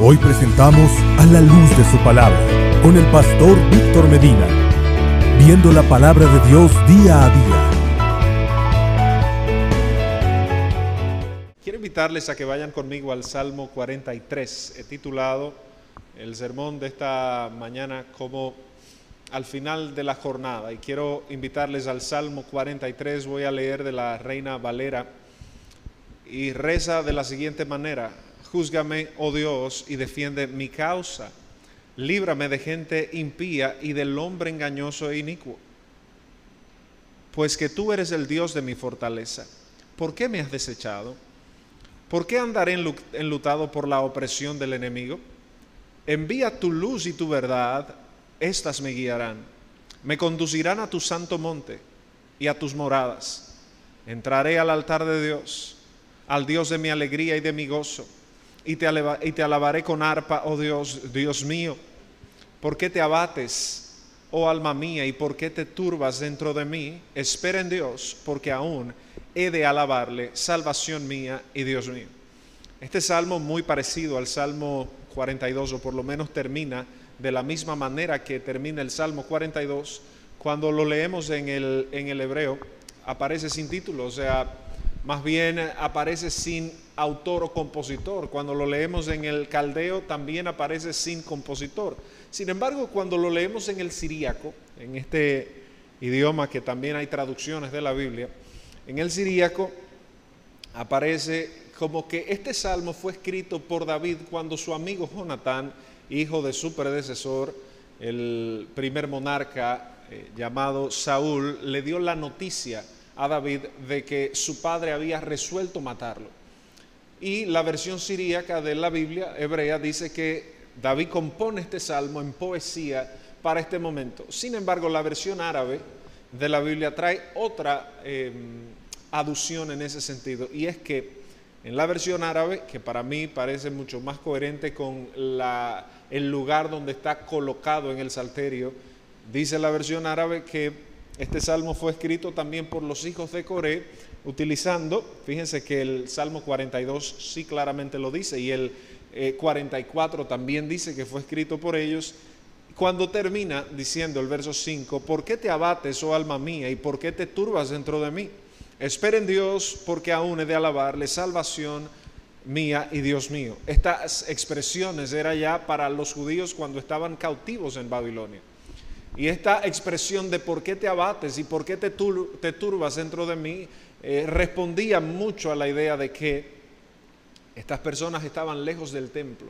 Hoy presentamos a la luz de su palabra con el pastor Víctor Medina, viendo la palabra de Dios día a día. Quiero invitarles a que vayan conmigo al Salmo 43. He titulado el sermón de esta mañana como al final de la jornada y quiero invitarles al Salmo 43. Voy a leer de la Reina Valera y reza de la siguiente manera. Júzgame, oh Dios, y defiende mi causa. Líbrame de gente impía y del hombre engañoso e inicuo. Pues que tú eres el Dios de mi fortaleza. ¿Por qué me has desechado? ¿Por qué andaré enlutado por la opresión del enemigo? Envía tu luz y tu verdad, éstas me guiarán. Me conducirán a tu santo monte y a tus moradas. Entraré al altar de Dios, al Dios de mi alegría y de mi gozo y te, alabaré con arpa, oh Dios, Dios mío. ¿Por qué te abates, oh alma mía, y por qué te turbas dentro de mí? Espera en Dios, porque aún he de alabarle, salvación mía y Dios mío. Este salmo muy parecido al Salmo 42, o por lo menos termina de la misma manera que termina el Salmo 42, cuando lo leemos en el, en el hebreo, aparece sin título, o sea, más bien aparece sin autor o compositor. Cuando lo leemos en el caldeo también aparece sin compositor. Sin embargo, cuando lo leemos en el siríaco, en este idioma que también hay traducciones de la Biblia, en el siríaco aparece como que este salmo fue escrito por David cuando su amigo Jonatán, hijo de su predecesor, el primer monarca eh, llamado Saúl, le dio la noticia a David de que su padre había resuelto matarlo. Y la versión siríaca de la Biblia hebrea dice que David compone este salmo en poesía para este momento. Sin embargo, la versión árabe de la Biblia trae otra eh, aducción en ese sentido, y es que en la versión árabe, que para mí parece mucho más coherente con el lugar donde está colocado en el salterio, dice la versión árabe que este salmo fue escrito también por los hijos de Coré, utilizando, fíjense que el Salmo 42 sí claramente lo dice, y el 44 eh, también dice que fue escrito por ellos, cuando termina diciendo el verso 5, ¿por qué te abates, oh alma mía, y por qué te turbas dentro de mí? Espera en Dios, porque aún he de alabarle, salvación mía y Dios mío. Estas expresiones eran ya para los judíos cuando estaban cautivos en Babilonia. Y esta expresión de por qué te abates y por qué te, turbas dentro de mí eh, respondía mucho a la idea de que estas personas estaban lejos del templo.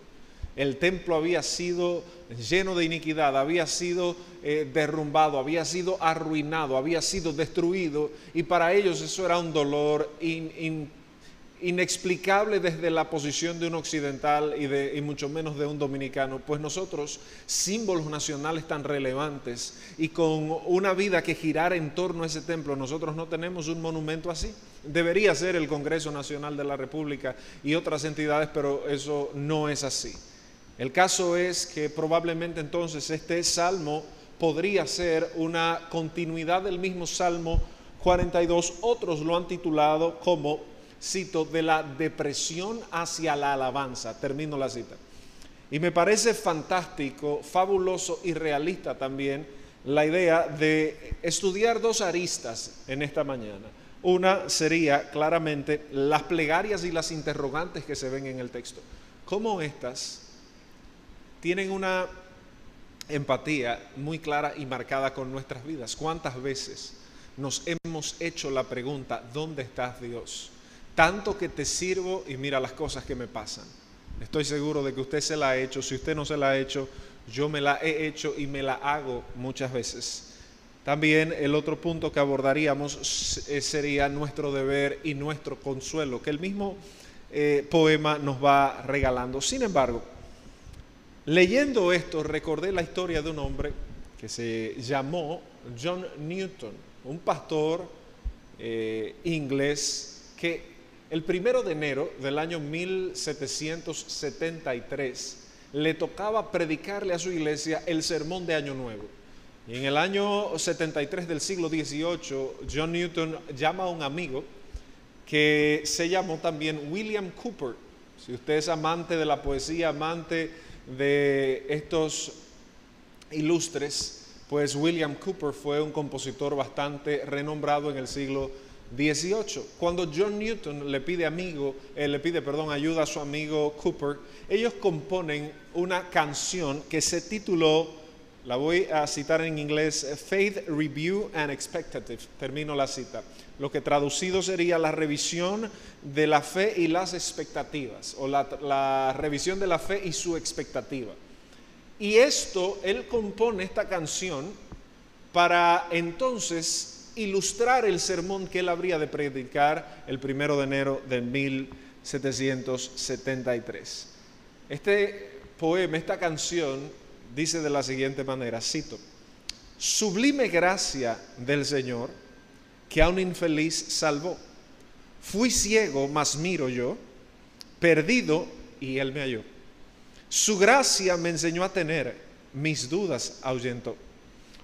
El templo había sido lleno de iniquidad, había sido eh, derrumbado, había sido arruinado, había sido destruido y para ellos eso era un dolor in, inexplicable desde la posición de un occidental y, de, y mucho menos de un dominicano, pues nosotros, símbolos nacionales tan relevantes y con una vida que girara en torno a ese templo, nosotros no tenemos un monumento así. Debería ser el Congreso Nacional de la República y otras entidades, pero eso no es así. El caso es que probablemente entonces este salmo podría ser una continuidad del mismo Salmo 42. Otros lo han titulado como cito, de la depresión hacia la alabanza. Termino la cita. Y me parece fantástico, fabuloso y realista también la idea de estudiar dos aristas en esta mañana. Una sería claramente las plegarias y las interrogantes que se ven en el texto. ¿Cómo estas tienen una empatía muy clara y marcada con nuestras vidas? ¿Cuántas veces nos hemos hecho la pregunta, ¿dónde estás Dios? Tanto que te sirvo y mira las cosas que me pasan. Estoy seguro de que usted se la ha hecho, si usted no se la ha hecho, yo me la he hecho y me la hago muchas veces. También el otro punto que abordaríamos eh, sería nuestro deber y nuestro consuelo, que el mismo eh, poema nos va regalando. Sin embargo, leyendo esto, recordé la historia de un hombre que se llamó John Newton, un pastor eh, inglés que el primero de enero del año 1773 le tocaba predicarle a su iglesia el sermón de Año Nuevo. Y en el año 73 del siglo XVIII, John Newton llama a un amigo que se llamó también William Cooper. Si usted es amante de la poesía, amante de estos ilustres, pues William Cooper fue un compositor bastante renombrado en el siglo 18. Cuando John Newton le pide amigo, eh, le pide, perdón, ayuda a su amigo Cooper, ellos componen una canción que se tituló, la voy a citar en inglés, Faith Review and Expectative. Termino la cita. Lo que traducido sería la revisión de la fe y las expectativas, o la, la revisión de la fe y su expectativa. Y esto, él compone esta canción para entonces ilustrar el sermón que él habría de predicar el primero de enero de 1773. Este poema, esta canción, dice de la siguiente manera, cito, Sublime gracia del Señor que a un infeliz salvó. Fui ciego, mas miro yo, perdido, y él me halló. Su gracia me enseñó a tener, mis dudas ahuyentó.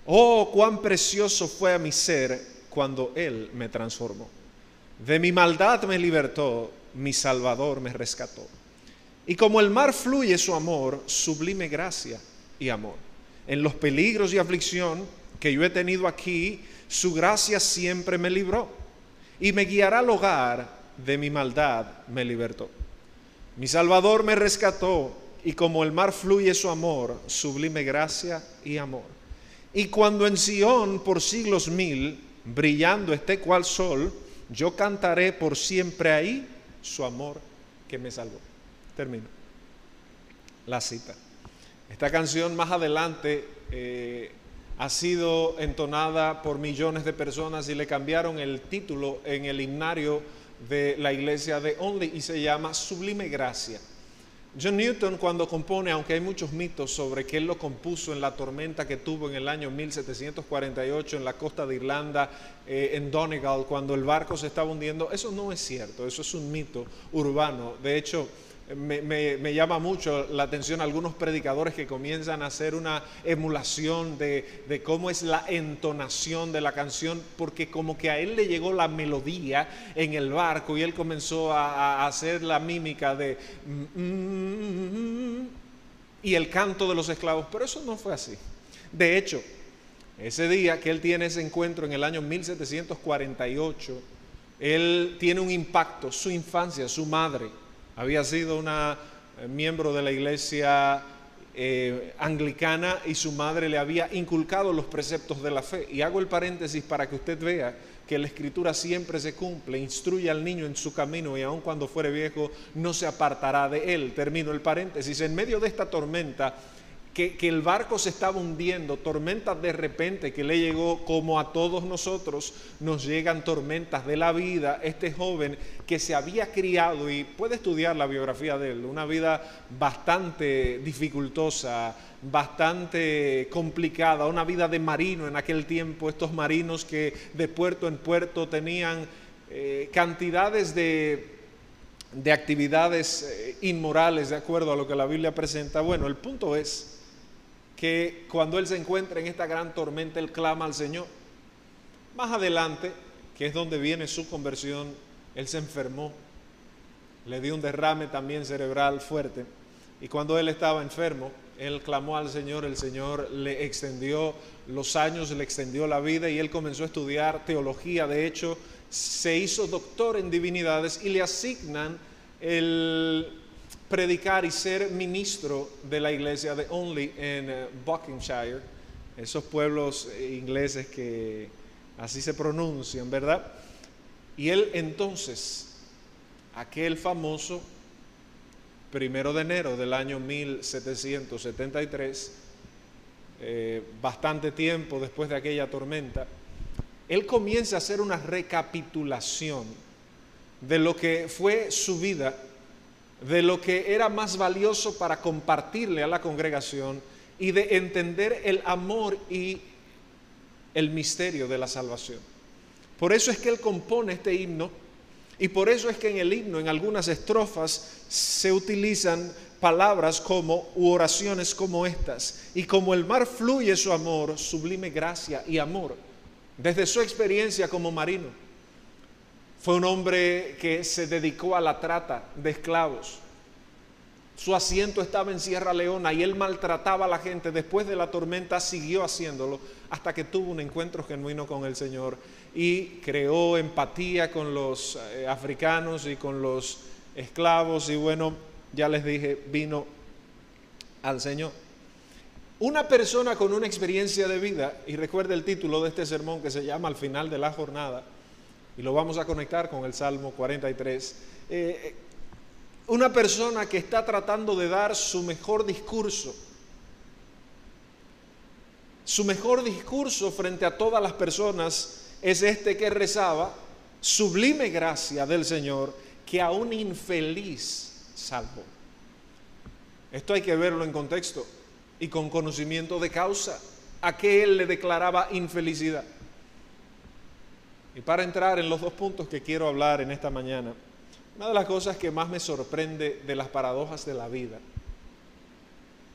Oh, cuán precioso fue a mi ser cuando Él me transformó. De mi maldad me libertó, mi Salvador me rescató. Y como el mar fluye su amor, sublime gracia y amor. En los peligros y aflicción que yo he tenido aquí, su gracia siempre me libró y me guiará al hogar de mi maldad me libertó. Mi Salvador me rescató y como el mar fluye su amor, sublime gracia y amor. Y cuando en Sión por siglos mil, brillando este cual sol, yo cantaré por siempre ahí su amor que me salvó. Termino. La cita. Esta canción más adelante eh, ha sido entonada por millones de personas y le cambiaron el título en el himnario de la iglesia de Only y se llama Sublime Gracia. John Newton cuando compone, aunque hay muchos mitos sobre que él lo compuso en la tormenta que tuvo en el año 1748 en la costa de Irlanda, eh, en Donegal, cuando el barco se estaba hundiendo, eso no es cierto, eso es un mito urbano. De hecho, me, llama mucho la atención algunos predicadores que comienzan a hacer una emulación de, cómo es la entonación de la canción, porque como que a él le llegó la melodía en el barco y él comenzó a, hacer la mímica de... Y el canto de los esclavos, pero eso no fue así. De hecho, ese día que él tiene ese encuentro en el año 1748, él tiene un impacto, su infancia, su madre había sido una eh, miembro de la iglesia eh, anglicana y su madre le había inculcado los preceptos de la fe. Y hago el paréntesis para que usted vea que la escritura siempre se cumple, instruye al niño en su camino y aun cuando fuere viejo no se apartará de él. Termino el paréntesis. En medio de esta tormenta, que, el barco se estaba hundiendo, tormentas de repente que le llegó como a todos nosotros, nos llegan tormentas de la vida. Este joven que se había criado, y puede estudiar la biografía de él, una vida bastante dificultosa, bastante complicada, una vida de marino en aquel tiempo, estos marinos que de puerto en puerto tenían eh, cantidades de de actividades eh, inmorales de acuerdo a lo que la Biblia presenta. Bueno, el punto es que cuando él se encuentra en esta gran tormenta, él clama al Señor. Más adelante, que es donde viene su conversión, él se enfermó, le dio un derrame también cerebral fuerte. Y cuando él estaba enfermo, él clamó al Señor, el Señor le extendió los años, le extendió la vida y él comenzó a estudiar teología. De hecho, se hizo doctor en divinidades y le asignan el predicar y ser ministro de la iglesia de Only en eh, Buckinghamshire, esos pueblos eh, ingleses que así se pronuncian, ¿verdad? Y él entonces, aquel famoso primero de enero del año 1773, eh, bastante tiempo después de aquella tormenta, él comienza a hacer una recapitulación de lo que fue su vida de lo que era más valioso para compartirle a la congregación y de entender el amor y el misterio de la salvación. Por eso es que él compone este himno y por eso es que en el himno, en algunas estrofas, se utilizan palabras como u oraciones como estas. Y como el mar fluye su amor, sublime gracia y amor, desde su experiencia como marino fue un hombre que se dedicó a la trata de esclavos. Su asiento estaba en Sierra Leona y él maltrataba a la gente. Después de la tormenta siguió haciéndolo hasta que tuvo un encuentro genuino con el Señor y creó empatía con los eh, africanos y con los esclavos y bueno, ya les dije, vino al Señor. Una persona con una experiencia de vida, y recuerde el título de este sermón que se llama Al final de la jornada, y lo vamos a conectar con el Salmo 43, eh, una persona que está tratando de dar su mejor discurso, su mejor discurso frente a todas las personas es este que rezaba, sublime gracia del Señor, que a un infeliz salvó. Esto hay que verlo en contexto y con conocimiento de causa a que él le declaraba infelicidad. Y para entrar en los dos puntos que quiero hablar en esta mañana, una de las cosas que más me sorprende de las paradojas de la vida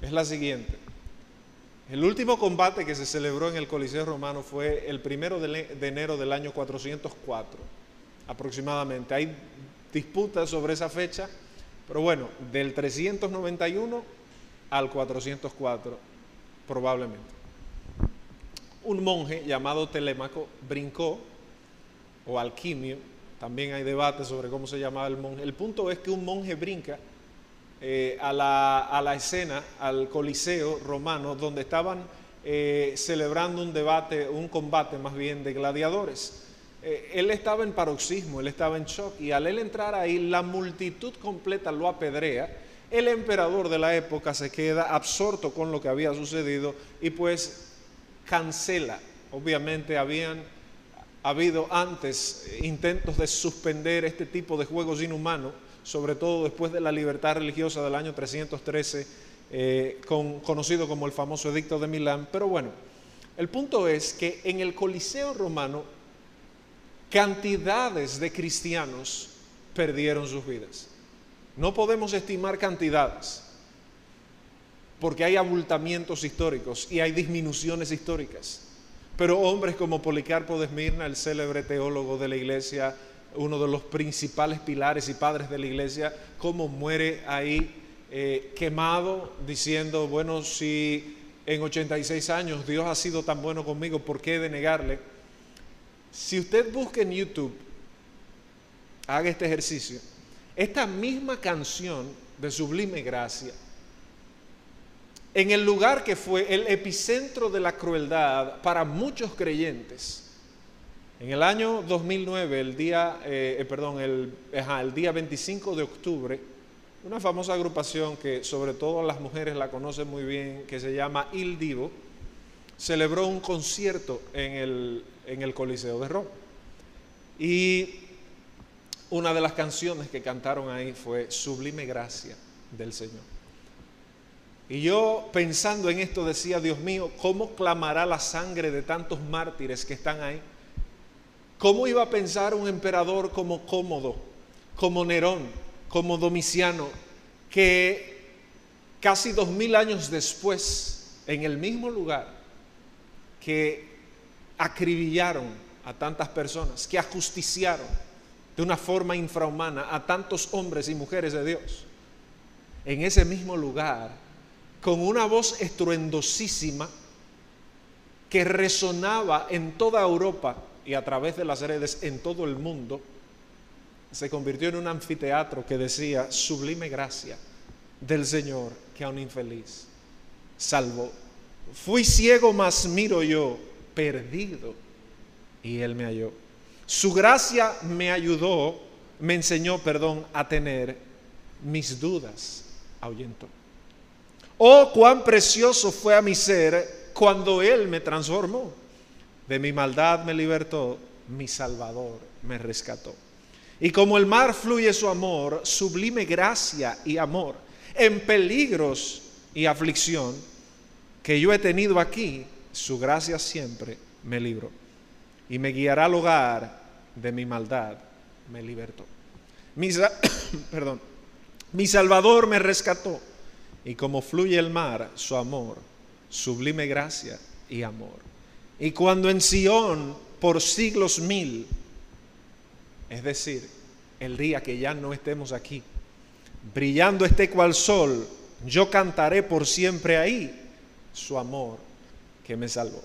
es la siguiente. El último combate que se celebró en el Coliseo Romano fue el primero de enero del año 404, aproximadamente. Hay disputas sobre esa fecha, pero bueno, del 391 al 404, probablemente. Un monje llamado Telémaco brincó, o alquimio, también hay debate sobre cómo se llamaba el monje. El punto es que un monje brinca eh, a, la, escena, al Coliseo romano, donde estaban eh, celebrando un debate, un combate más bien de gladiadores. Eh, él estaba en paroxismo, él estaba en shock, y al él entrar ahí, la multitud completa lo apedrea. El emperador de la época se queda absorto con lo que había sucedido y pues cancela. Obviamente habían ha habido antes intentos de suspender este tipo de juegos inhumanos, sobre todo después de la libertad religiosa del año 313, eh, conocido como el famoso Edicto de Milán. Pero bueno, el punto es que en el Coliseo romano cantidades de cristianos perdieron sus vidas. No podemos estimar cantidades, porque hay abultamientos históricos y hay disminuciones históricas. Pero hombres como Policarpo de Esmirna, el célebre teólogo de la iglesia, uno de los principales pilares y padres de la iglesia, como muere ahí eh, quemado, diciendo, bueno, si en 86 años Dios ha sido tan bueno conmigo, ¿por qué denegarle? Si usted busca en YouTube, haga este ejercicio, esta misma canción de Sublime Gracia, en el lugar que fue el epicentro de la crueldad para muchos creyentes. En el año 2009, el día, eh, eh, perdón, el, el día 25 de octubre, una famosa agrupación que sobre todo las mujeres la conocen muy bien, que se llama Il Divo, celebró un concierto en el, en el Coliseo de Roma. Y una de las canciones que cantaron ahí fue Sublime Gracia del Señor. Y yo pensando en esto decía, Dios mío, ¿cómo clamará la sangre de tantos mártires que están ahí? ¿Cómo iba a pensar un emperador como Cómodo, como Nerón, como Domiciano, que casi dos mil años después, en el mismo lugar, que acribillaron a tantas personas, que ajusticiaron de una forma infrahumana a tantos hombres y mujeres de Dios, en ese mismo lugar con una voz estruendosísima que resonaba en toda Europa y a través de las redes en todo el mundo, se convirtió en un anfiteatro que decía, sublime gracia del Señor que a un infeliz salvó. Fui ciego, mas miro yo, perdido, y Él me halló. Su gracia me ayudó, me enseñó, perdón, a tener mis dudas, ahuyentó. Oh, cuán precioso fue a mi ser cuando Él me transformó. De mi maldad me libertó, mi Salvador me rescató. Y como el mar fluye su amor, sublime gracia y amor, en peligros y aflicción que yo he tenido aquí, su gracia siempre me libró. Y me guiará al hogar de mi maldad, me libertó. Mi, perdón, mi Salvador me rescató y como fluye el mar, su amor, sublime gracia y amor. Y cuando en Sión, por siglos mil, es decir, el día que ya no estemos aquí, brillando esté cual sol, yo cantaré por siempre ahí su amor que me salvó.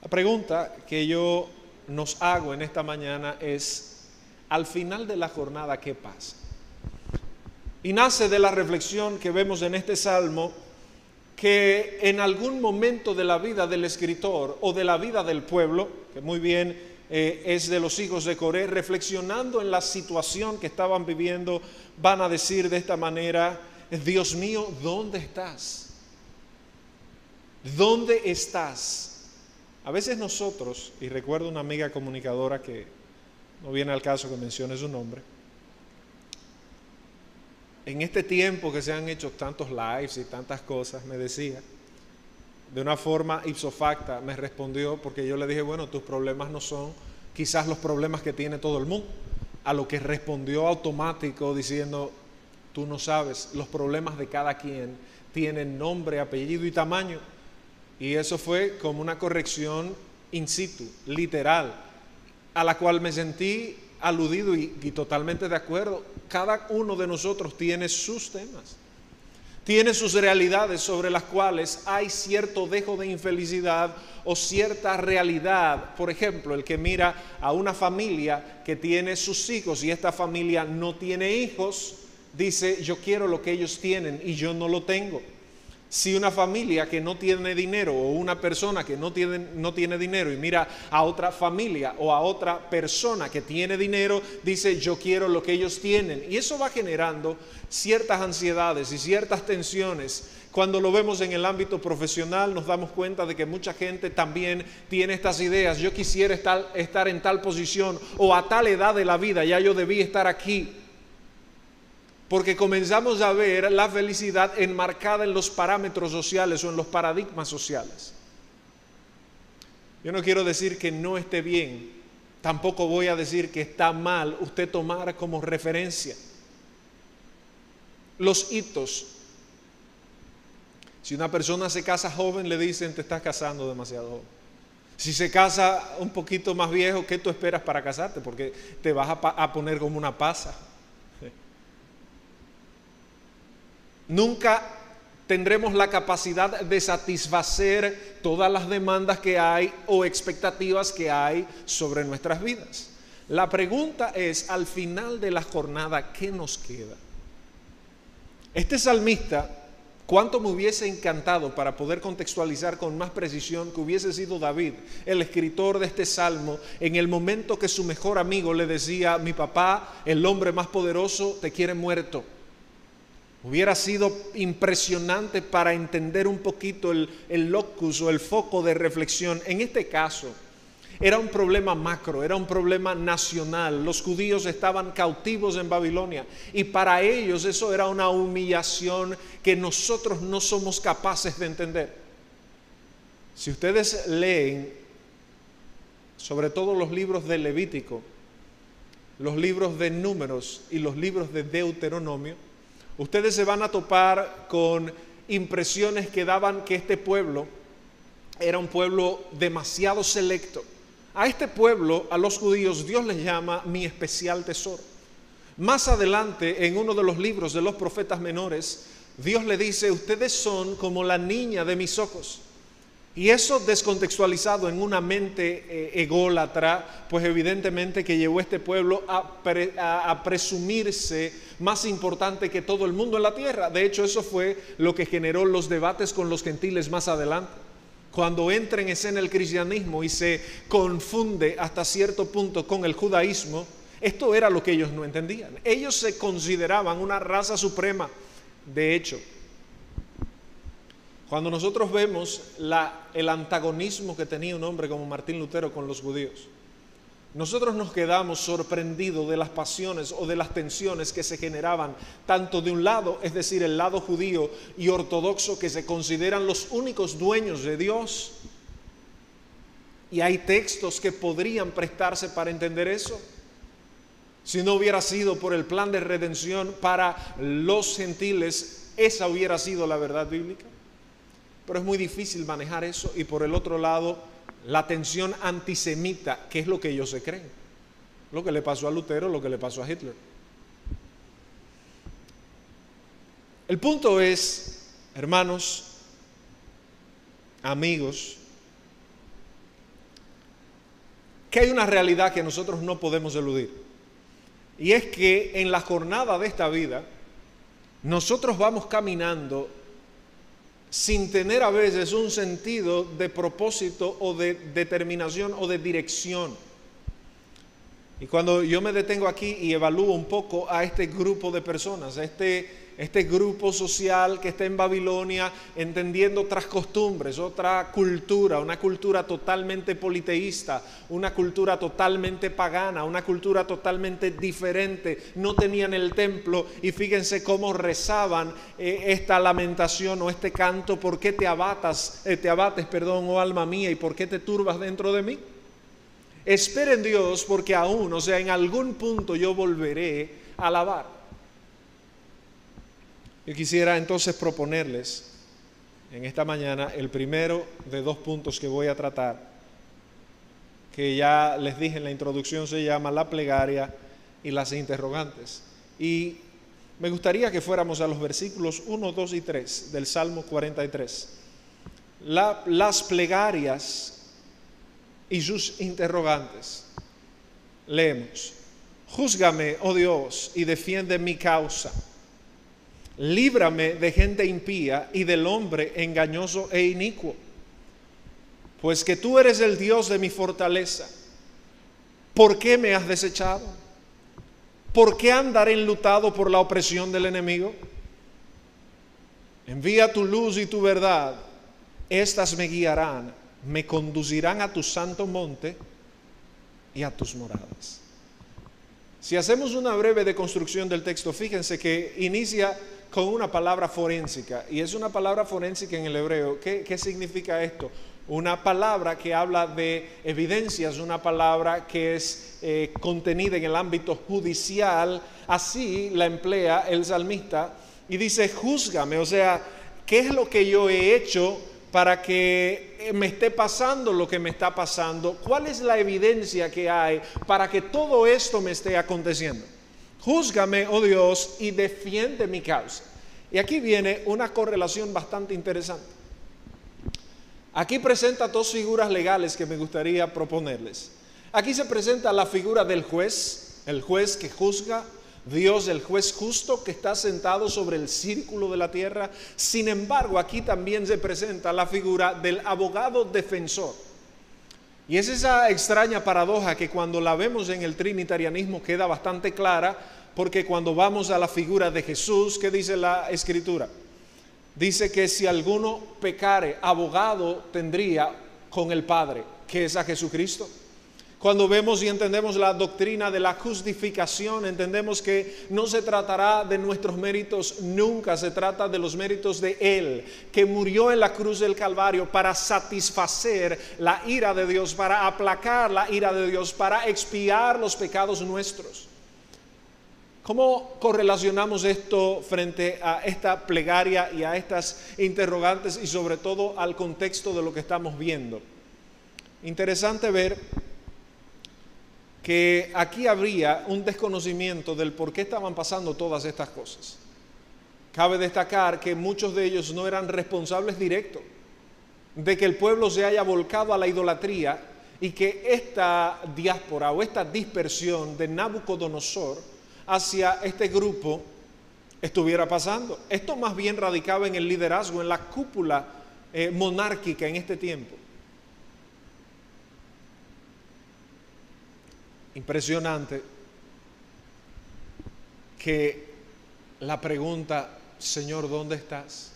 La pregunta que yo nos hago en esta mañana es, al final de la jornada, ¿qué pasa? Y nace de la reflexión que vemos en este salmo, que en algún momento de la vida del escritor o de la vida del pueblo, que muy bien eh, es de los hijos de Coré, reflexionando en la situación que estaban viviendo, van a decir de esta manera, Dios mío, ¿dónde estás? ¿Dónde estás? A veces nosotros, y recuerdo una amiga comunicadora que no viene al caso que mencione su nombre, en este tiempo que se han hecho tantos lives y tantas cosas, me decía, de una forma ipso facta, me respondió porque yo le dije, bueno, tus problemas no son quizás los problemas que tiene todo el mundo. A lo que respondió automático diciendo, tú no sabes, los problemas de cada quien tienen nombre, apellido y tamaño. Y eso fue como una corrección in situ, literal, a la cual me sentí aludido y, totalmente de acuerdo. Cada uno de nosotros tiene sus temas, tiene sus realidades sobre las cuales hay cierto dejo de infelicidad o cierta realidad. Por ejemplo, el que mira a una familia que tiene sus hijos y esta familia no tiene hijos, dice, yo quiero lo que ellos tienen y yo no lo tengo. Si una familia que no tiene dinero o una persona que no tiene, no tiene dinero y mira a otra familia o a otra persona que tiene dinero, dice yo quiero lo que ellos tienen. Y eso va generando ciertas ansiedades y ciertas tensiones. Cuando lo vemos en el ámbito profesional nos damos cuenta de que mucha gente también tiene estas ideas. Yo quisiera estar, estar en tal posición o a tal edad de la vida, ya yo debí estar aquí porque comenzamos a ver la felicidad enmarcada en los parámetros sociales o en los paradigmas sociales. Yo no quiero decir que no esté bien, tampoco voy a decir que está mal usted tomar como referencia los hitos. Si una persona se casa joven, le dicen te estás casando demasiado joven. Si se casa un poquito más viejo, ¿qué tú esperas para casarte? Porque te vas a, a poner como una pasa. Nunca tendremos la capacidad de satisfacer todas las demandas que hay o expectativas que hay sobre nuestras vidas. La pregunta es, al final de la jornada, ¿qué nos queda? Este salmista, ¿cuánto me hubiese encantado para poder contextualizar con más precisión que hubiese sido David, el escritor de este salmo, en el momento que su mejor amigo le decía, mi papá, el hombre más poderoso, te quiere muerto? Hubiera sido impresionante para entender un poquito el, locus o el foco de reflexión. En este caso, era un problema macro, era un problema nacional. Los judíos estaban cautivos en Babilonia y para ellos eso era una humillación que nosotros no somos capaces de entender. Si ustedes leen sobre todo los libros de Levítico, los libros de Números y los libros de Deuteronomio, ustedes se van a topar con impresiones que daban que este pueblo era un pueblo demasiado selecto. A este pueblo, a los judíos, Dios les llama mi especial tesoro. Más adelante, en uno de los libros de los profetas menores, Dios le dice, ustedes son como la niña de mis ojos. Y eso descontextualizado en una mente eh, ególatra, pues evidentemente que llevó a este pueblo a, presumirse más importante que todo el mundo en la tierra. De hecho, eso fue lo que generó los debates con los gentiles más adelante. Cuando entra en escena el cristianismo y se confunde hasta cierto punto con el judaísmo, esto era lo que ellos no entendían. Ellos se consideraban una raza suprema. De hecho, cuando nosotros vemos el antagonismo que tenía un hombre como Martín Lutero con los judíos, nosotros nos quedamos sorprendidos de las pasiones o de las tensiones que se generaban tanto de un lado, es decir, el lado judío y ortodoxo que se consideran los únicos dueños de Dios. Y hay textos que podrían prestarse para entender eso. Si no hubiera sido por el plan de redención para los gentiles, esa hubiera sido la verdad bíblica. Pero es muy difícil manejar eso y por el otro lado la tensión antisemita, que es lo que ellos se creen. Lo que le pasó a Lutero, lo que le pasó a Hitler. El punto es, hermanos, amigos, que hay una realidad que nosotros no podemos eludir. Y es que en la jornada de esta vida, nosotros vamos caminando sin tener a veces un sentido de propósito o de determinación o de dirección. Y cuando yo me detengo aquí y evalúo un poco a este grupo de personas, a este este grupo social que está en Babilonia entendiendo otras costumbres, otra cultura, una cultura totalmente politeísta, una cultura totalmente pagana, una cultura totalmente diferente. No tenían el templo y fíjense cómo rezaban eh, esta lamentación o este canto, ¿por qué te abatas, eh, te abates, perdón, oh alma mía, y por qué te turbas dentro de mí? Esperen Dios porque aún, o sea, en algún punto yo volveré a alabar. Yo quisiera entonces proponerles en esta mañana el primero de dos puntos que voy a tratar, que ya les dije en la introducción, se llama la plegaria y las interrogantes. Y me gustaría que fuéramos a los versículos 1, 2 y 3 del Salmo 43. las plegarias y sus interrogantes. Leemos, Júzgame, oh Dios, y defiende mi causa líbrame de gente impía y del hombre engañoso e inicuo, pues que tú eres el Dios de mi fortaleza. ¿Por qué me has desechado? ¿Por qué andar enlutado por la opresión del enemigo? Envía tu luz y tu verdad, estas me guiarán, me conducirán a tu santo monte y a tus moradas. Si hacemos una breve deconstrucción del texto, fíjense que inicia con una palabra forénsica. Y es una palabra forénsica en el hebreo. ¿Qué, significa esto? Una palabra que habla de evidencias, una palabra que es eh, contenida en el ámbito judicial. Así la emplea el salmista y dice, júzgame, o sea, ¿qué es lo que yo he hecho para que me esté pasando lo que me está pasando? ¿Cuál es la evidencia que hay para que todo esto me esté aconteciendo? Júzgame, oh Dios, y defiende mi causa. Y aquí viene una correlación bastante interesante. Aquí presenta dos figuras legales que me gustaría proponerles. Aquí se presenta la figura del juez, el juez que juzga, Dios, el juez justo que está sentado sobre el círculo de la tierra. Sin embargo, aquí también se presenta la figura del abogado defensor. Y es esa extraña paradoja que cuando la vemos en el trinitarianismo queda bastante clara, porque cuando vamos a la figura de Jesús, ¿qué dice la escritura? Dice que si alguno pecare, abogado tendría con el Padre, que es a Jesucristo. Cuando vemos y entendemos la doctrina de la justificación, entendemos que no se tratará de nuestros méritos nunca, se trata de los méritos de Él, que murió en la cruz del Calvario para satisfacer la ira de Dios, para aplacar la ira de Dios, para expiar los pecados nuestros. ¿Cómo correlacionamos esto frente a esta plegaria y a estas interrogantes y sobre todo al contexto de lo que estamos viendo? Interesante ver que aquí habría un desconocimiento del por qué estaban pasando todas estas cosas. Cabe destacar que muchos de ellos no eran responsables directos de que el pueblo se haya volcado a la idolatría y que esta diáspora o esta dispersión de Nabucodonosor hacia este grupo estuviera pasando. Esto más bien radicaba en el liderazgo, en la cúpula eh, monárquica en este tiempo. Impresionante que la pregunta, Señor, ¿dónde estás?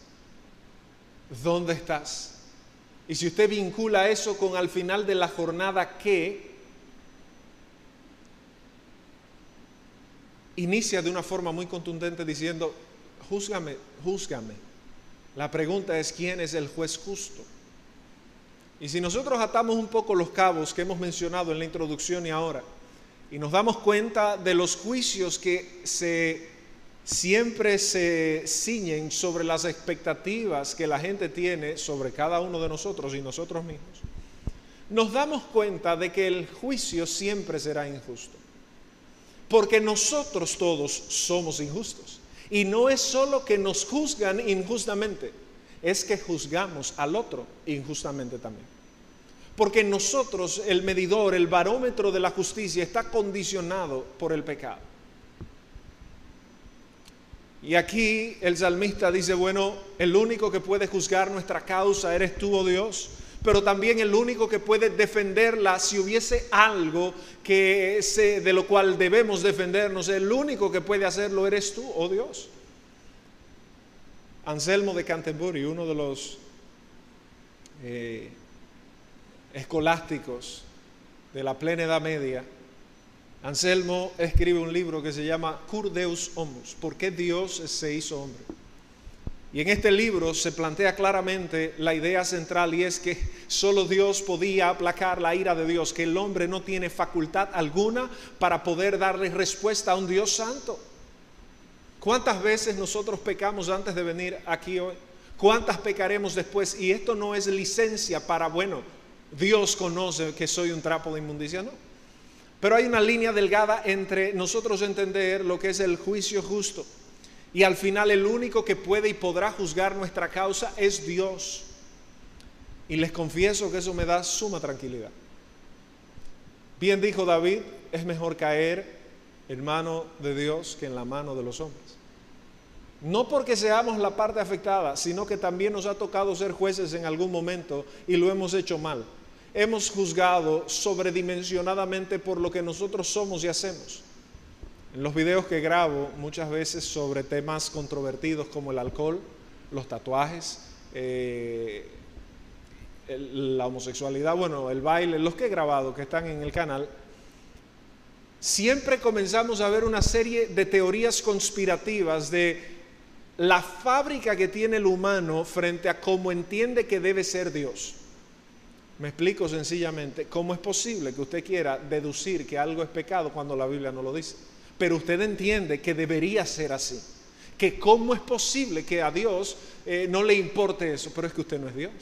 ¿Dónde estás? Y si usted vincula eso con al final de la jornada que inicia de una forma muy contundente diciendo, júzgame, júzgame. La pregunta es, ¿quién es el juez justo? Y si nosotros atamos un poco los cabos que hemos mencionado en la introducción y ahora, y nos damos cuenta de los juicios que se siempre se ciñen sobre las expectativas que la gente tiene sobre cada uno de nosotros y nosotros mismos, nos damos cuenta de que el juicio siempre será injusto. Porque nosotros todos somos injustos. Y no es solo que nos juzgan injustamente, es que juzgamos al otro injustamente también. Porque nosotros, el medidor, el barómetro de la justicia está condicionado por el pecado. Y aquí el salmista dice, bueno, el único que puede juzgar nuestra causa eres tú, oh Dios, pero también el único que puede defenderla si hubiese algo que de lo cual debemos defendernos, el único que puede hacerlo eres tú, oh Dios. Anselmo de Canterbury, uno de los eh, escolásticos de la plena Edad Media, Anselmo escribe un libro que se llama Cur Deus Homus, ¿por qué Dios se hizo hombre? Y en este libro se plantea claramente la idea central y es que solo Dios podía aplacar la ira de Dios, que el hombre no tiene facultad alguna para poder darle respuesta a un Dios santo. ¿Cuántas veces nosotros pecamos antes de venir aquí hoy? ¿Cuántas pecaremos después? Y esto no es licencia para, bueno, Dios conoce que soy un trapo de inmundicia, no. Pero hay una línea delgada entre nosotros entender lo que es el juicio justo y al final el único que puede y podrá juzgar nuestra causa es Dios. Y les confieso que eso me da suma tranquilidad. Bien dijo David, es mejor caer en mano de Dios que en la mano de los hombres. No porque seamos la parte afectada, sino que también nos ha tocado ser jueces en algún momento y lo hemos hecho mal. Hemos juzgado sobredimensionadamente por lo que nosotros somos y hacemos. En los videos que grabo muchas veces sobre temas controvertidos como el alcohol, los tatuajes, eh, la homosexualidad, bueno, el baile, los que he grabado que están en el canal, siempre comenzamos a ver una serie de teorías conspirativas de la fábrica que tiene el humano frente a cómo entiende que debe ser Dios. Me explico sencillamente, ¿cómo es posible que usted quiera deducir que algo es pecado cuando la Biblia no lo dice? pero usted entiende que debería ser así. Que cómo es posible que a Dios eh, no le importe eso, pero es que usted no es Dios.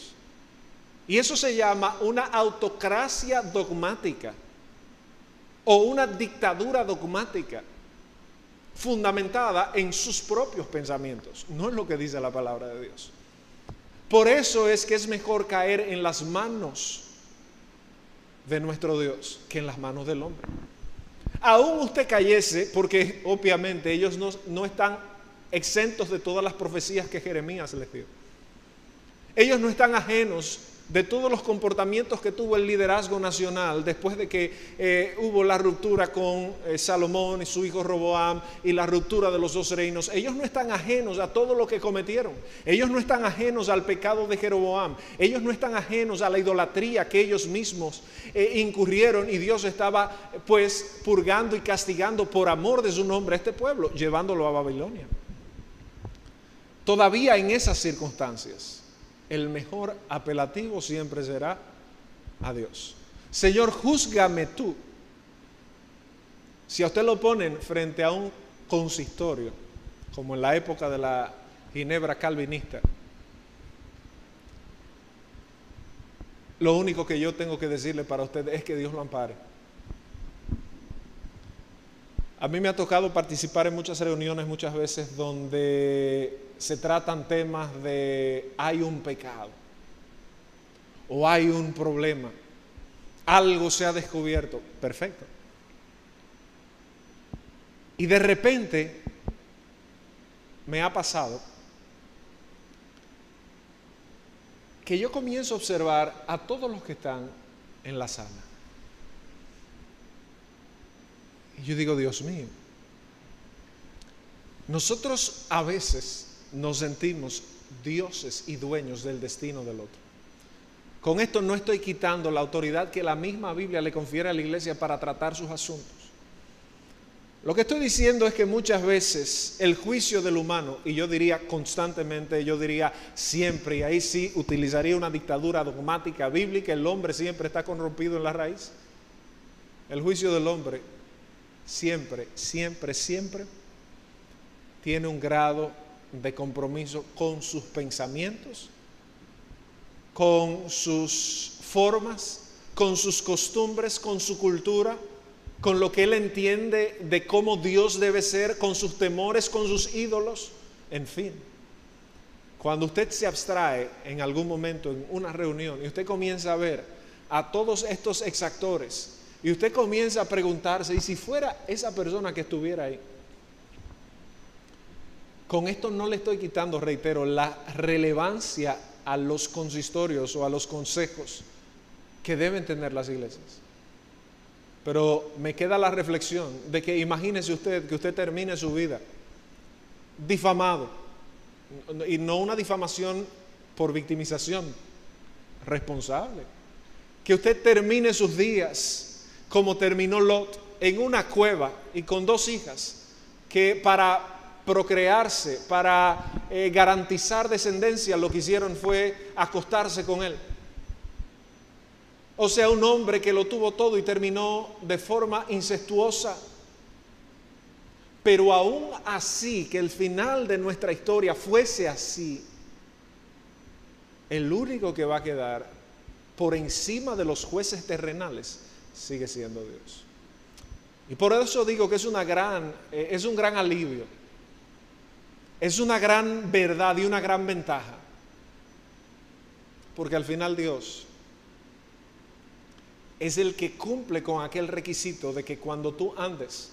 Y eso se llama una autocracia dogmática o una dictadura dogmática fundamentada en sus propios pensamientos, no es lo que dice la palabra de Dios. Por eso es que es mejor caer en las manos de nuestro Dios que en las manos del hombre aún usted cayese, porque obviamente ellos no, están exentos de todas las profecías que Jeremías les dio. Ellos no están ajenos de todos los comportamientos que tuvo el liderazgo nacional después de que eh, hubo la ruptura con eh, Salomón y su hijo Roboam y la ruptura de los dos reinos, ellos no están ajenos a todo lo que cometieron. Ellos no están ajenos al pecado de Jeroboam. Ellos no están ajenos a la idolatría que ellos mismos eh, incurrieron y Dios estaba pues purgando y castigando por amor de su nombre a este pueblo, llevándolo a Babilonia. Todavía en esas circunstancias el mejor apelativo siempre será a Dios. Señor, júzgame tú. Si a usted lo ponen frente a un consistorio, como en la época de la Ginebra calvinista, lo único que yo tengo que decirle para usted es que Dios lo ampare. A mí me ha tocado participar en muchas reuniones muchas veces donde se tratan temas de hay un pecado o hay un problema, algo se ha descubierto, perfecto. Y de repente me ha pasado que yo comienzo a observar a todos los que están en la sala. Y yo digo, Dios mío, nosotros a veces nos sentimos dioses y dueños del destino del otro. Con esto no estoy quitando la autoridad que la misma Biblia le confiere a la iglesia para tratar sus asuntos. Lo que estoy diciendo es que muchas veces el juicio del humano, y yo diría constantemente, yo diría siempre, y ahí sí utilizaría una dictadura dogmática bíblica, el hombre siempre está corrompido en la raíz. El juicio del hombre siempre, siempre, siempre tiene un grado de compromiso con sus pensamientos, con sus formas, con sus costumbres, con su cultura, con lo que él entiende de cómo Dios debe ser, con sus temores, con sus ídolos, en fin. Cuando usted se abstrae en algún momento en una reunión y usted comienza a ver a todos estos exactores y usted comienza a preguntarse, ¿y si fuera esa persona que estuviera ahí? Con esto no le estoy quitando, reitero, la relevancia a los consistorios o a los consejos que deben tener las iglesias. Pero me queda la reflexión de que imagínese usted que usted termine su vida difamado. Y no una difamación por victimización, responsable. Que usted termine sus días como terminó Lot, en una cueva y con dos hijas, que para procrearse, para eh, garantizar descendencia, lo que hicieron fue acostarse con él. O sea, un hombre que lo tuvo todo y terminó de forma incestuosa. Pero aún así, que el final de nuestra historia fuese así, el único que va a quedar por encima de los jueces terrenales sigue siendo Dios. Y por eso digo que es una gran, eh, es un gran alivio. Es una gran verdad y una gran ventaja. Porque al final Dios es el que cumple con aquel requisito de que cuando tú andes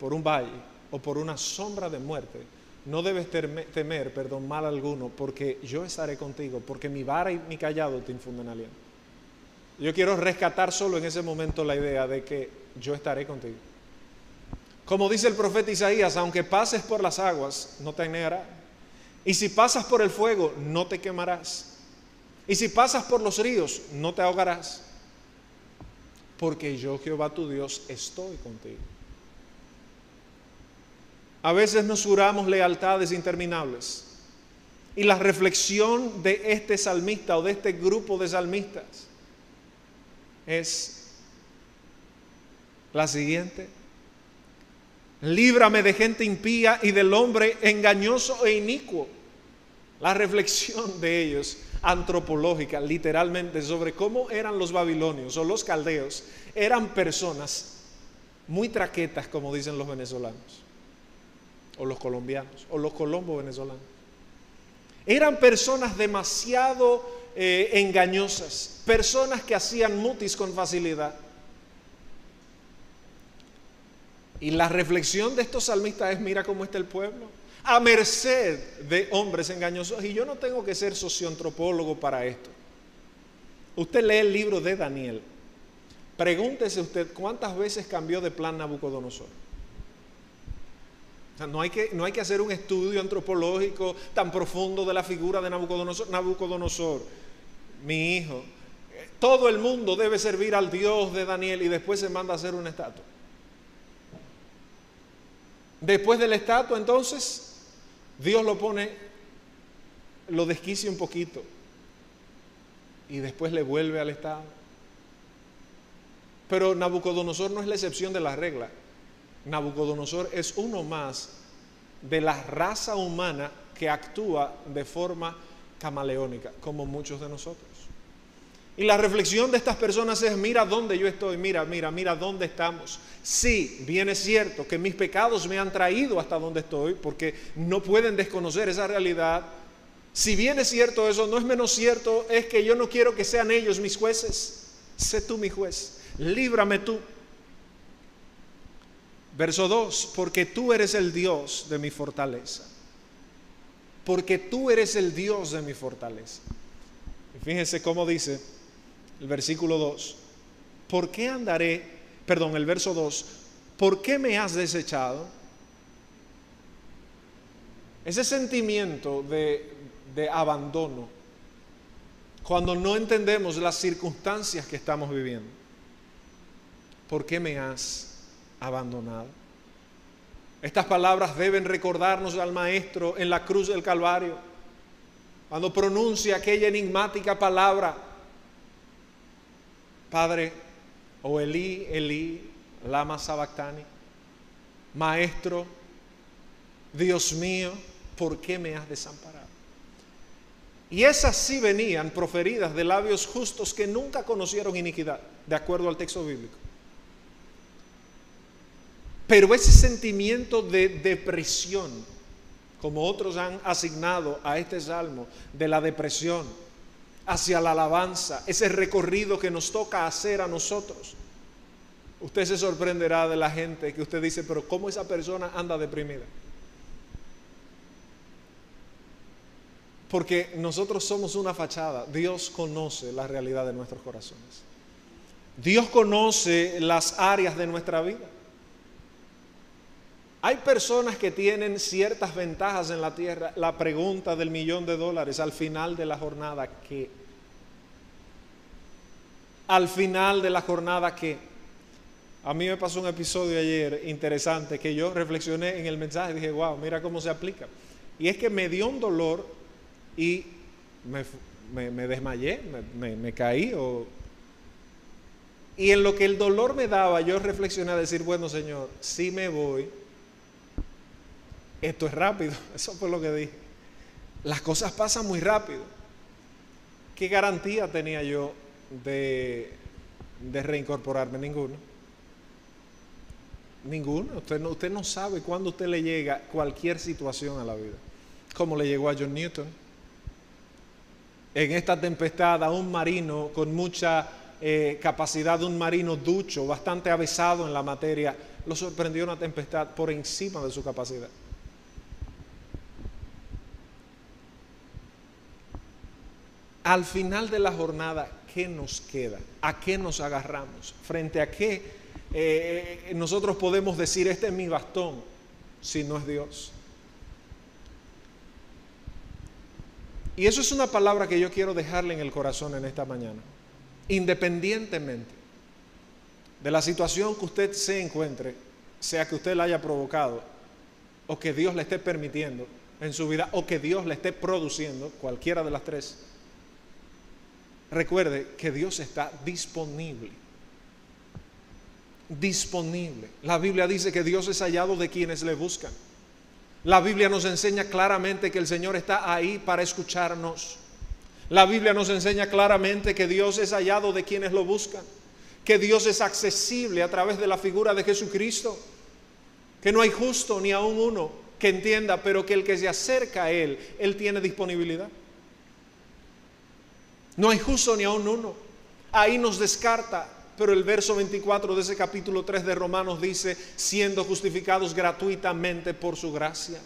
por un valle o por una sombra de muerte, no debes temer, perdón, mal alguno, porque yo estaré contigo, porque mi vara y mi callado te infunden aliento. Yo quiero rescatar solo en ese momento la idea de que yo estaré contigo. Como dice el profeta Isaías, aunque pases por las aguas, no te anegará. Y si pasas por el fuego, no te quemarás. Y si pasas por los ríos, no te ahogarás porque yo Jehová tu Dios estoy contigo. A veces nos juramos lealtades interminables. Y la reflexión de este salmista o de este grupo de salmistas es la siguiente. Líbrame de gente impía y del hombre engañoso e inicuo. La reflexión de ellos antropológica, literalmente, sobre cómo eran los babilonios o los caldeos. Eran personas muy traquetas, como dicen los venezolanos, o los colombianos, o los colombos venezolanos. Eran personas demasiado eh, engañosas, personas que hacían mutis con facilidad. Y la reflexión de estos salmistas es, mira cómo está el pueblo a merced de hombres engañosos. Y yo no tengo que ser socióntropólogo para esto. Usted lee el libro de Daniel. Pregúntese usted cuántas veces cambió de plan Nabucodonosor. no, hay que, no hay que hacer un estudio antropológico tan profundo de la figura de Nabucodonosor. Nabucodonosor, mi hijo, todo el mundo debe servir al Dios de Daniel y después se manda a hacer una estatua. Después de la estatua, entonces, Dios lo pone, lo desquicia un poquito y después le vuelve al estado. Pero Nabucodonosor no es la excepción de la regla. Nabucodonosor es uno más de la raza humana que actúa de forma camaleónica, como muchos de nosotros. Y la reflexión de estas personas es, mira dónde yo estoy, mira, mira, mira dónde estamos. Sí, bien es cierto que mis pecados me han traído hasta donde estoy, porque no pueden desconocer esa realidad. Si bien es cierto eso, no es menos cierto, es que yo no quiero que sean ellos mis jueces. Sé tú mi juez, líbrame tú. Verso 2, porque tú eres el Dios de mi fortaleza. Porque tú eres el Dios de mi fortaleza. Fíjense cómo dice, el versículo 2, ¿por qué andaré, perdón, el verso 2, ¿por qué me has desechado? Ese sentimiento de, de abandono, cuando no entendemos las circunstancias que estamos viviendo, ¿por qué me has abandonado? Estas palabras deben recordarnos al Maestro en la cruz del Calvario, cuando pronuncia aquella enigmática palabra, Padre, o Elí, Elí, Lama Sabactani, Maestro, Dios mío, ¿por qué me has desamparado? Y esas sí venían proferidas de labios justos que nunca conocieron iniquidad, de acuerdo al texto bíblico. Pero ese sentimiento de depresión, como otros han asignado a este salmo, de la depresión hacia la alabanza, ese recorrido que nos toca hacer a nosotros, usted se sorprenderá de la gente que usted dice, pero ¿cómo esa persona anda deprimida? Porque nosotros somos una fachada. Dios conoce la realidad de nuestros corazones. Dios conoce las áreas de nuestra vida. Hay personas que tienen ciertas ventajas en la tierra. La pregunta del millón de dólares al final de la jornada, ¿qué? Al final de la jornada, ¿qué? A mí me pasó un episodio ayer interesante que yo reflexioné en el mensaje y dije, wow, mira cómo se aplica. Y es que me dio un dolor y me, desmayé, me, caí. y en lo que el dolor me daba, yo reflexioné a decir, bueno Señor, si me voy, esto es rápido, eso fue lo que dije. Las cosas pasan muy rápido. ¿Qué garantía tenía yo de, reincorporarme? Usted no, usted no sabe cuándo usted le llega cualquier situación a la vida. Como le llegó a John Newton en esta tempestad a un marino con mucha eh, capacidad, un marino ducho, bastante avesado en la materia, lo sorprendió una tempestad por encima de su capacidad. Al final de la jornada, ¿qué nos queda? ¿A qué nos agarramos? ¿Frente a qué eh, nosotros podemos decir, este es mi bastón, si no es Dios? Y eso es una palabra que yo quiero dejarle en el corazón en esta mañana. Independientemente de la situación que usted se encuentre, sea que usted la haya provocado o que Dios le esté permitiendo en su vida o que Dios le esté produciendo, cualquiera de las tres, recuerde que Dios está disponible. Disponible. La Biblia dice que Dios es hallado de quienes le buscan. La Biblia nos enseña claramente que el Señor está ahí para escucharnos. La Biblia nos enseña claramente que Dios es hallado de quienes lo buscan, que Dios es accesible a través de la figura de Jesucristo, que no hay justo ni aún uno que entienda, pero que el que se acerca a Él, Él tiene disponibilidad. No hay justo ni aún uno. Ahí nos descarta pero el verso 24 de ese capítulo 3 de Romanos dice, siendo justificados gratuitamente por su gracia.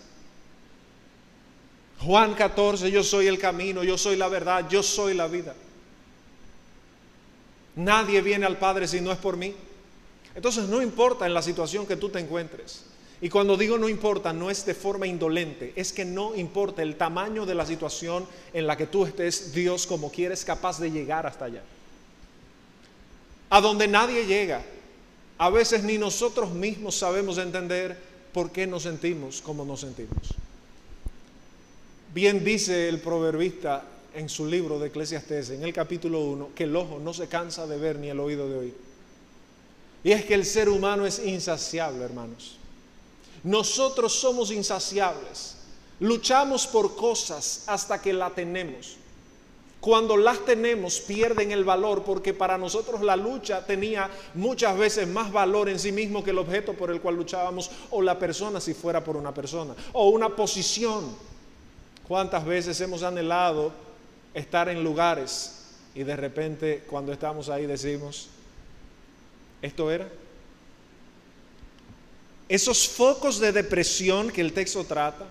Juan 14, yo soy el camino, yo soy la verdad, yo soy la vida. Nadie viene al Padre si no es por mí. Entonces no importa en la situación que tú te encuentres. Y cuando digo no importa, no es de forma indolente, es que no importa el tamaño de la situación en la que tú estés, Dios como quieres capaz de llegar hasta allá a donde nadie llega. A veces ni nosotros mismos sabemos entender por qué nos sentimos como nos sentimos. Bien dice el proverbista en su libro de Eclesiastes, en el capítulo 1, que el ojo no se cansa de ver ni el oído de oír. Y es que el ser humano es insaciable, hermanos. Nosotros somos insaciables. Luchamos por cosas hasta que la tenemos. Cuando las tenemos pierden el valor porque para nosotros la lucha tenía muchas veces más valor en sí mismo que el objeto por el cual luchábamos o la persona si fuera por una persona o una posición. ¿Cuántas veces hemos anhelado estar en lugares y de repente cuando estamos ahí decimos, ¿esto era? Esos focos de depresión que el texto trata,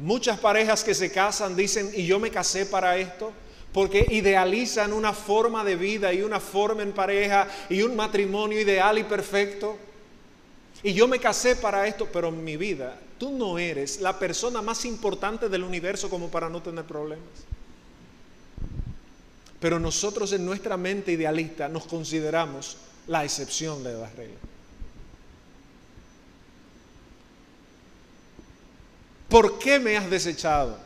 Muchas parejas que se casan dicen, y yo me casé para esto, porque idealizan una forma de vida y una forma en pareja y un matrimonio ideal y perfecto. Y yo me casé para esto, pero en mi vida tú no eres la persona más importante del universo como para no tener problemas. Pero nosotros en nuestra mente idealista nos consideramos la excepción de las reglas. ¿Por qué me has desechado?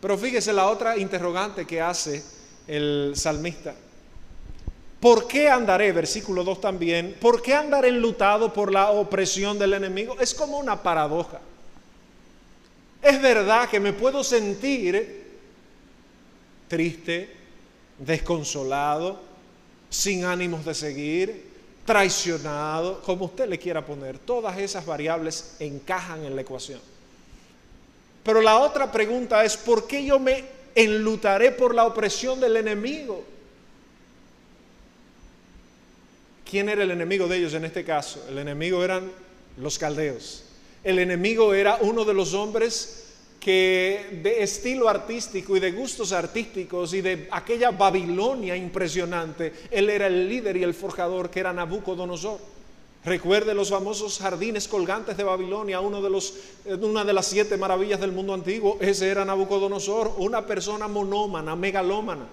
Pero fíjese la otra interrogante que hace el salmista. ¿Por qué andaré? Versículo 2 también. ¿Por qué andaré enlutado por la opresión del enemigo? Es como una paradoja. Es verdad que me puedo sentir triste, desconsolado, sin ánimos de seguir, traicionado, como usted le quiera poner, todas esas variables encajan en la ecuación. Pero la otra pregunta es, ¿por qué yo me enlutaré por la opresión del enemigo? ¿Quién era el enemigo de ellos en este caso? El enemigo eran los caldeos. El enemigo era uno de los hombres que de estilo artístico y de gustos artísticos y de aquella Babilonia impresionante, él era el líder y el forjador que era Nabucodonosor. Recuerde los famosos jardines colgantes de Babilonia, los, una de las siete maravillas del mundo antiguo. Ese era Nabucodonosor, una persona monómana, megalómana.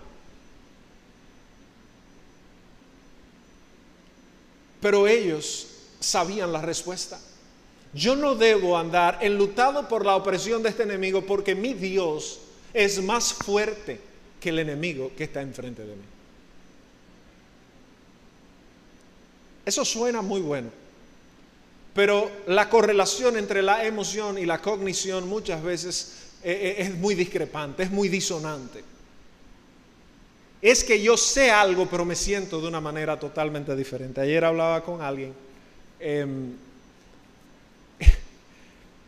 Pero ellos sabían la respuesta. Yo no debo andar enlutado por la opresión de este enemigo porque mi Dios es más fuerte que el enemigo que está enfrente de mí. Eso suena muy bueno, pero la correlación entre la emoción y la cognición muchas veces eh, eh, es muy discrepante, es muy disonante. Es que yo sé algo, pero me siento de una manera totalmente diferente. Ayer hablaba con alguien. Em,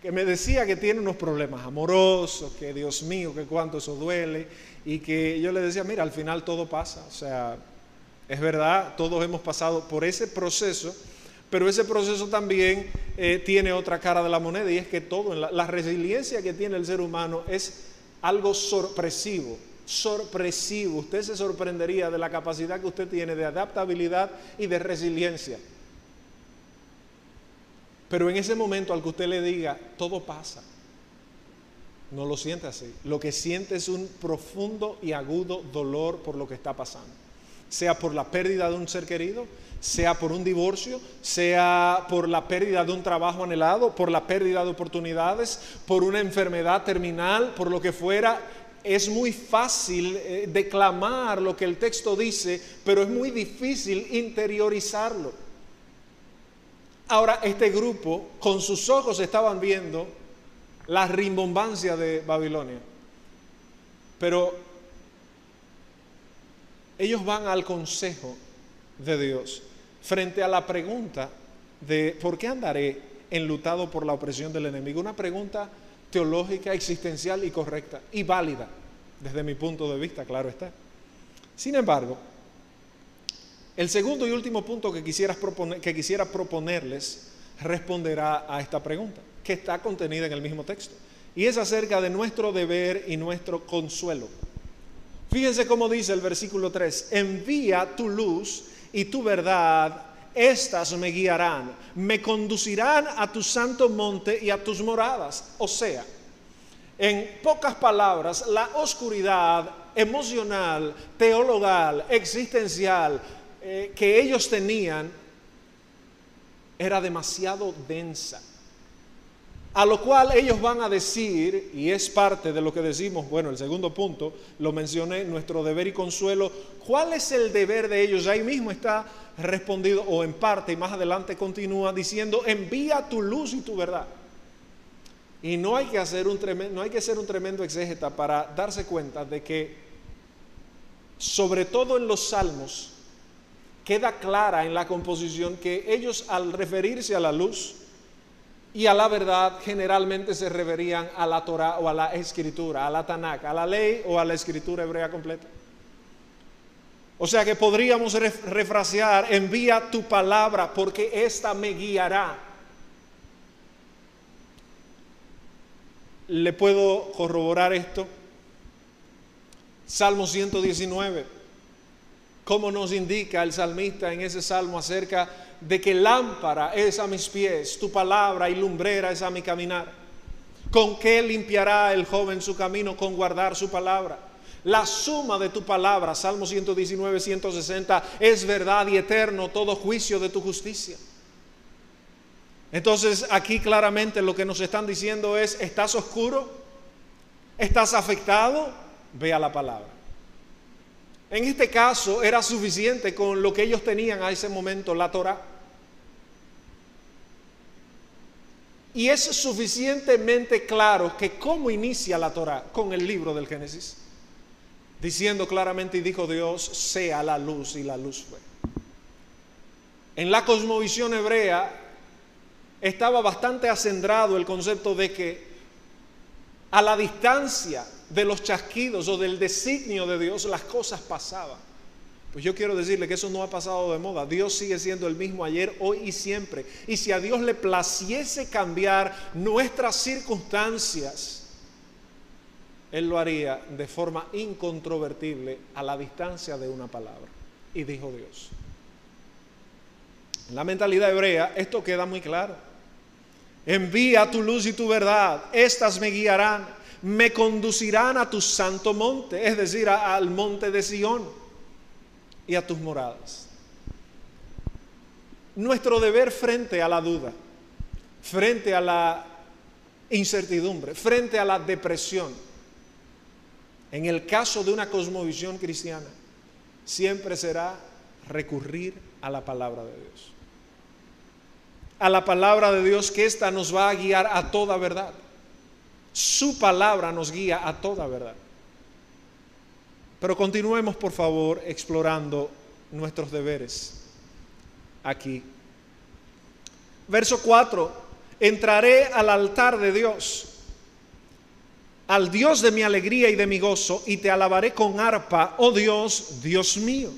que me decía que tiene unos problemas amorosos, que Dios mío, que cuánto eso duele, y que yo le decía, mira, al final todo pasa, o sea, es verdad, todos hemos pasado por ese proceso, pero ese proceso también eh, tiene otra cara de la moneda y es que todo, la, la resiliencia que tiene el ser humano es algo sorpresivo, sorpresivo. Usted se sorprendería de la capacidad que usted tiene de adaptabilidad y de resiliencia. Pero en ese momento al que usted le diga, todo pasa, no lo siente así. Lo que siente es un profundo y agudo dolor por lo que está pasando. Sea por la pérdida de un ser querido, sea por un divorcio, sea por la pérdida de un trabajo anhelado, por la pérdida de oportunidades, por una enfermedad terminal, por lo que fuera. Es muy fácil eh, declamar lo que el texto dice, pero es muy difícil interiorizarlo. Ahora, este grupo con sus ojos estaban viendo la rimbombancia de Babilonia. Pero ellos van al consejo de Dios frente a la pregunta de ¿por qué andaré enlutado por la opresión del enemigo? Una pregunta teológica, existencial y correcta y válida desde mi punto de vista, claro está. Sin embargo, el segundo y último punto que, que quisiera proponerles responderá a esta pregunta, que está contenida en el mismo texto, y es acerca de nuestro deber y nuestro consuelo. Fíjense cómo dice el versículo 3, envía tu luz y tu verdad, estas me guiarán, me conducirán a tu santo monte y a tus moradas. O sea, en pocas palabras, la oscuridad emocional, teologal, existencial, eh, que ellos tenían era demasiado densa. A lo cual ellos van a decir, y es parte de lo que decimos, bueno, el segundo punto, lo mencioné, nuestro deber y consuelo. ¿Cuál es el deber de ellos? Ahí mismo está respondido, o en parte, y más adelante continúa diciendo, envía tu luz y tu verdad. Y no hay que, hacer un tremendo, no hay que ser un tremendo exégeta para darse cuenta de que, sobre todo en los salmos, queda clara en la composición que ellos al referirse a la luz y a la verdad generalmente se referían a la Torah o a la escritura, a la Tanakh, a la ley o a la escritura hebrea completa. O sea que podríamos refrasear, envía tu palabra porque esta me guiará. ¿Le puedo corroborar esto? Salmo 119 como nos indica el salmista en ese salmo acerca de que lámpara es a mis pies, tu palabra y lumbrera es a mi caminar. ¿Con qué limpiará el joven su camino? Con guardar su palabra. La suma de tu palabra, Salmo 119, 160, es verdad y eterno todo juicio de tu justicia. Entonces aquí claramente lo que nos están diciendo es, ¿estás oscuro? ¿Estás afectado? Ve a la palabra. En este caso era suficiente con lo que ellos tenían a ese momento, la Torah. Y es suficientemente claro que cómo inicia la Torah con el libro del Génesis, diciendo claramente y dijo Dios, sea la luz y la luz fue. En la cosmovisión hebrea estaba bastante acendrado el concepto de que a la distancia de los chasquidos o del designio de Dios las cosas pasaban. Pues yo quiero decirle que eso no ha pasado de moda. Dios sigue siendo el mismo ayer, hoy y siempre. Y si a Dios le placiese cambiar nuestras circunstancias, Él lo haría de forma incontrovertible a la distancia de una palabra. Y dijo Dios. En la mentalidad hebrea esto queda muy claro. Envía tu luz y tu verdad, estas me guiarán, me conducirán a tu santo monte, es decir, al monte de Sion y a tus moradas. Nuestro deber frente a la duda, frente a la incertidumbre, frente a la depresión, en el caso de una cosmovisión cristiana, siempre será recurrir a la palabra de Dios. A la palabra de Dios que ésta nos va a guiar a toda verdad. Su palabra nos guía a toda verdad. Pero continuemos, por favor, explorando nuestros deberes aquí. Verso 4, entraré al altar de Dios, al Dios de mi alegría y de mi gozo, y te alabaré con arpa, oh Dios, Dios mío.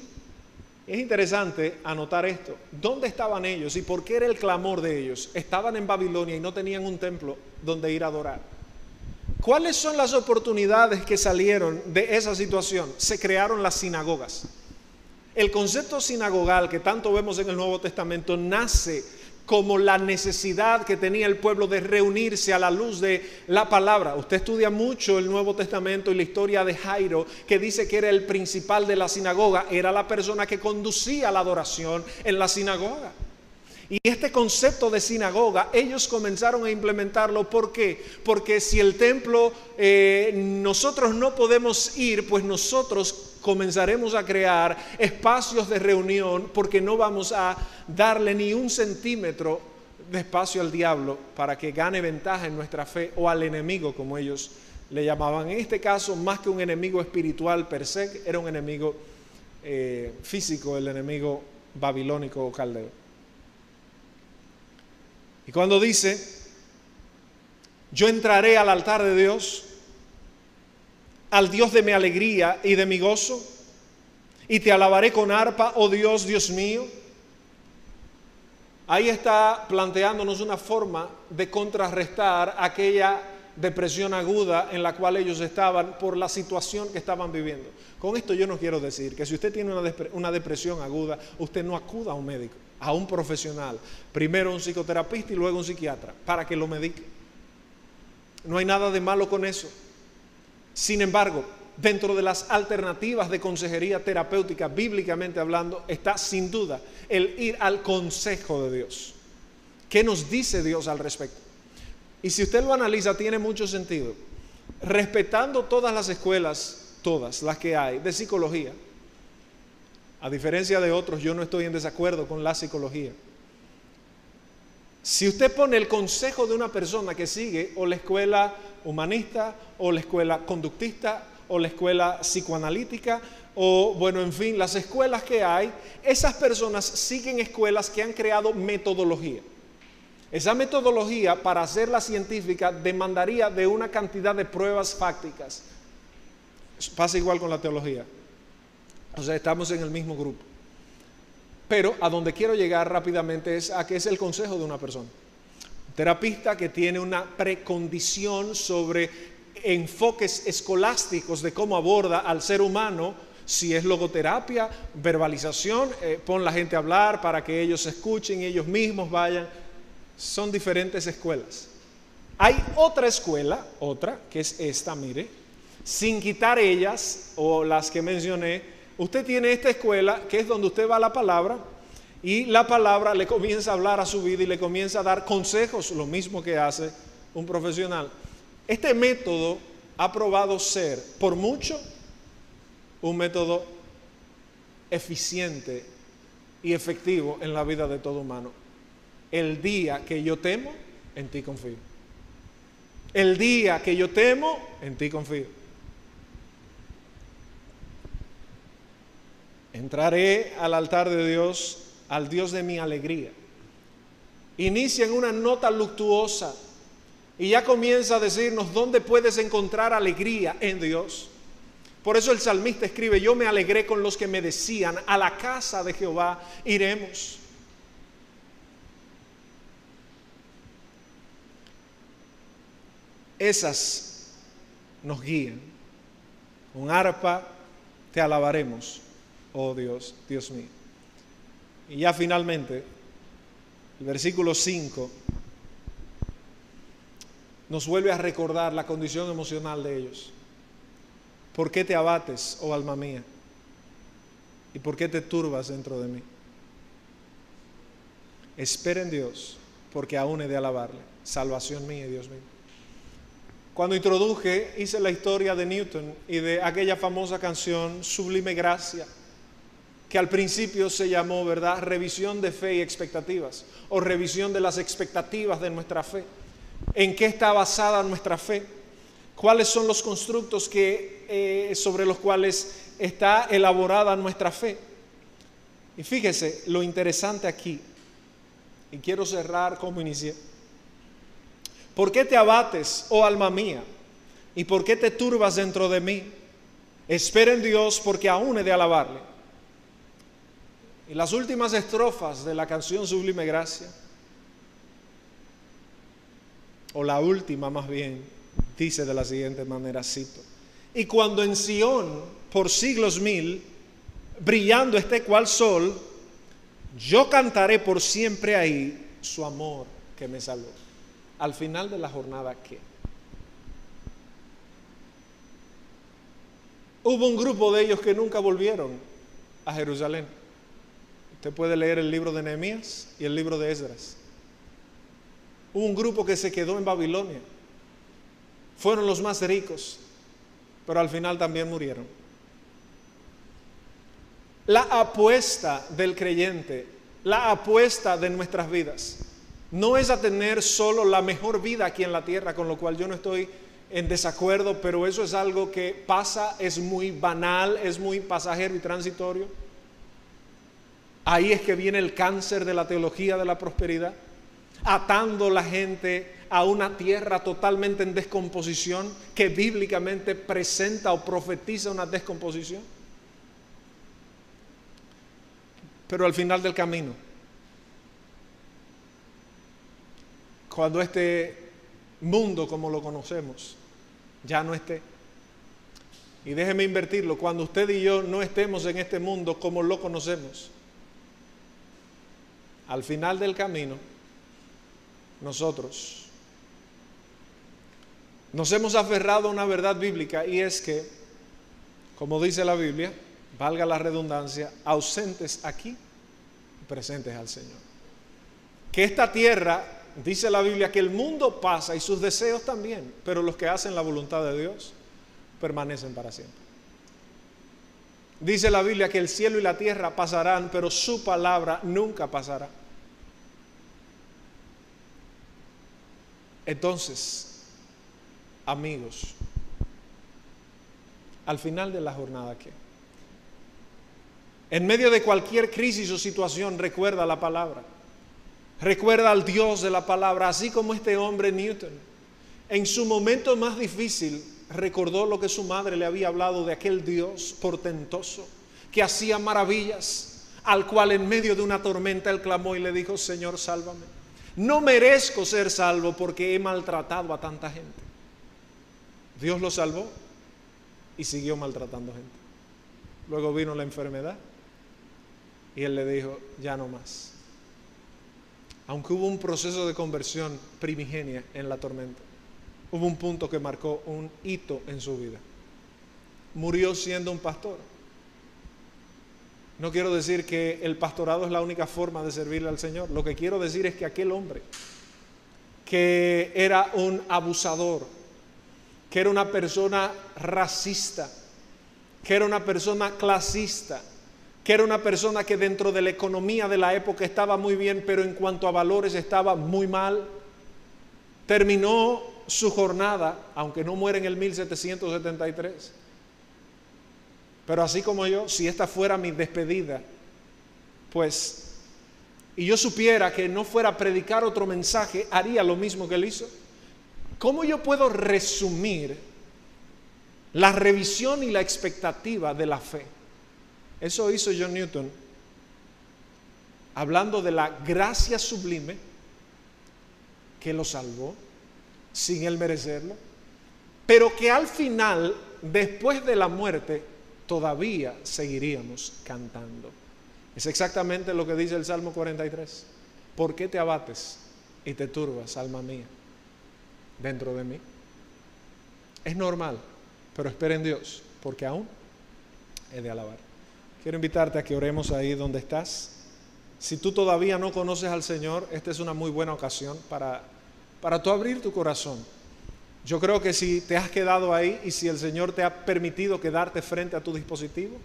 Es interesante anotar esto. ¿Dónde estaban ellos y por qué era el clamor de ellos? Estaban en Babilonia y no tenían un templo donde ir a adorar. ¿Cuáles son las oportunidades que salieron de esa situación? Se crearon las sinagogas. El concepto sinagogal que tanto vemos en el Nuevo Testamento nace como la necesidad que tenía el pueblo de reunirse a la luz de la palabra. Usted estudia mucho el Nuevo Testamento y la historia de Jairo, que dice que era el principal de la sinagoga, era la persona que conducía la adoración en la sinagoga. Y este concepto de sinagoga, ellos comenzaron a implementarlo. ¿Por qué? Porque si el templo eh, nosotros no podemos ir, pues nosotros comenzaremos a crear espacios de reunión porque no vamos a darle ni un centímetro de espacio al diablo para que gane ventaja en nuestra fe o al enemigo, como ellos le llamaban. En este caso, más que un enemigo espiritual per se, era un enemigo eh, físico, el enemigo babilónico o caldeo. Y cuando dice, yo entraré al altar de Dios, al Dios de mi alegría y de mi gozo, y te alabaré con arpa, oh Dios, Dios mío. Ahí está planteándonos una forma de contrarrestar aquella depresión aguda en la cual ellos estaban por la situación que estaban viviendo. Con esto yo no quiero decir que si usted tiene una, depresión aguda, usted no acuda a un médico a un profesional, primero un psicoterapeuta y luego un psiquiatra, para que lo medique. No hay nada de malo con eso. Sin embargo, dentro de las alternativas de consejería terapéutica, bíblicamente hablando, está sin duda el ir al consejo de Dios. ¿Qué nos dice Dios al respecto? Y si usted lo analiza, tiene mucho sentido. Respetando todas las escuelas, todas las que hay de psicología, a diferencia de otros, yo no estoy en desacuerdo con la psicología. Si usted pone el consejo de una persona que sigue o la escuela humanista o la escuela conductista o la escuela psicoanalítica o bueno, en fin, las escuelas que hay, esas personas siguen escuelas que han creado metodología. Esa metodología para hacerla científica demandaría de una cantidad de pruebas fácticas. Pasa igual con la teología. O sea, estamos en el mismo grupo. Pero a donde quiero llegar rápidamente es a que es el consejo de una persona. Un terapista que tiene una precondición sobre enfoques escolásticos de cómo aborda al ser humano, si es logoterapia, verbalización, eh, pon la gente a hablar para que ellos escuchen ellos mismos vayan. Son diferentes escuelas. Hay otra escuela, otra, que es esta, mire, sin quitar ellas o las que mencioné, Usted tiene esta escuela que es donde usted va a la palabra y la palabra le comienza a hablar a su vida y le comienza a dar consejos, lo mismo que hace un profesional. Este método ha probado ser, por mucho, un método eficiente y efectivo en la vida de todo humano. El día que yo temo, en ti confío. El día que yo temo, en ti confío. Entraré al altar de Dios, al Dios de mi alegría. Inicia en una nota luctuosa y ya comienza a decirnos dónde puedes encontrar alegría en Dios. Por eso el salmista escribe, yo me alegré con los que me decían, a la casa de Jehová iremos. Esas nos guían. Con arpa te alabaremos, oh Dios, Dios mío. Y ya finalmente, el versículo 5 nos vuelve a recordar la condición emocional de ellos. ¿Por qué te abates, oh alma mía? ¿Y por qué te turbas dentro de mí? Espera en Dios, porque aún he de alabarle. Salvación mía, Dios mío. Cuando introduje, hice la historia de Newton y de aquella famosa canción Sublime Gracia, que al principio se llamó, ¿verdad?, revisión de fe y expectativas, o revisión de las expectativas de nuestra fe. ¿En qué está basada nuestra fe? ¿Cuáles son los constructos que, eh, sobre los cuales está elaborada nuestra fe? Y fíjese lo interesante aquí, y quiero cerrar como inicié. ¿Por qué te abates, oh alma mía? ¿Y por qué te turbas dentro de mí? Espera en Dios porque aún he de alabarle. Las últimas estrofas de la canción Sublime Gracia, o la última más bien, dice de la siguiente manera, cito, y cuando en Sión, por siglos mil, brillando esté cual sol, yo cantaré por siempre ahí su amor que me salvó al final de la jornada qué? Hubo un grupo de ellos que nunca volvieron a Jerusalén. Usted puede leer el libro de Nehemías y el libro de Esdras. Hubo un grupo que se quedó en Babilonia. Fueron los más ricos, pero al final también murieron. La apuesta del creyente, la apuesta de nuestras vidas, no es a tener solo la mejor vida aquí en la tierra, con lo cual yo no estoy en desacuerdo, pero eso es algo que pasa, es muy banal, es muy pasajero y transitorio. Ahí es que viene el cáncer de la teología de la prosperidad, atando la gente a una tierra totalmente en descomposición, que bíblicamente presenta o profetiza una descomposición. Pero al final del camino, cuando este mundo como lo conocemos ya no esté. Y déjeme invertirlo, cuando usted y yo no estemos en este mundo como lo conocemos, al final del camino, nosotros nos hemos aferrado a una verdad bíblica y es que, como dice la Biblia, valga la redundancia, ausentes aquí, presentes al Señor. Que esta tierra dice la Biblia que el mundo pasa y sus deseos también, pero los que hacen la voluntad de Dios permanecen para siempre. Dice la Biblia que el cielo y la tierra pasarán, pero su palabra nunca pasará. Entonces, amigos, al final de la jornada, ¿qué? En medio de cualquier crisis o situación, recuerda la palabra. Recuerda al Dios de la palabra, así como este hombre Newton. En su momento más difícil recordó lo que su madre le había hablado de aquel Dios portentoso que hacía maravillas, al cual en medio de una tormenta él clamó y le dijo, Señor, sálvame. No merezco ser salvo porque he maltratado a tanta gente. Dios lo salvó y siguió maltratando gente. Luego vino la enfermedad y él le dijo, ya no más aunque hubo un proceso de conversión primigenia en la tormenta, hubo un punto que marcó un hito en su vida. Murió siendo un pastor. No quiero decir que el pastorado es la única forma de servirle al Señor. Lo que quiero decir es que aquel hombre, que era un abusador, que era una persona racista, que era una persona clasista, que era una persona que dentro de la economía de la época estaba muy bien, pero en cuanto a valores estaba muy mal. Terminó su jornada, aunque no muere en el 1773. Pero así como yo, si esta fuera mi despedida, pues y yo supiera que no fuera a predicar otro mensaje, haría lo mismo que él hizo. ¿Cómo yo puedo resumir la revisión y la expectativa de la fe? Eso hizo John Newton, hablando de la gracia sublime que lo salvó sin él merecerlo, pero que al final, después de la muerte, todavía seguiríamos cantando. Es exactamente lo que dice el Salmo 43. ¿Por qué te abates y te turbas, alma mía, dentro de mí? Es normal, pero espera en Dios, porque aún he de alabar. Quiero invitarte a que oremos ahí donde estás. Si tú todavía no conoces al Señor, esta es una muy buena ocasión para, para tú abrir tu corazón. Yo creo que si te has quedado ahí y si el Señor te ha permitido quedarte frente a tu dispositivo,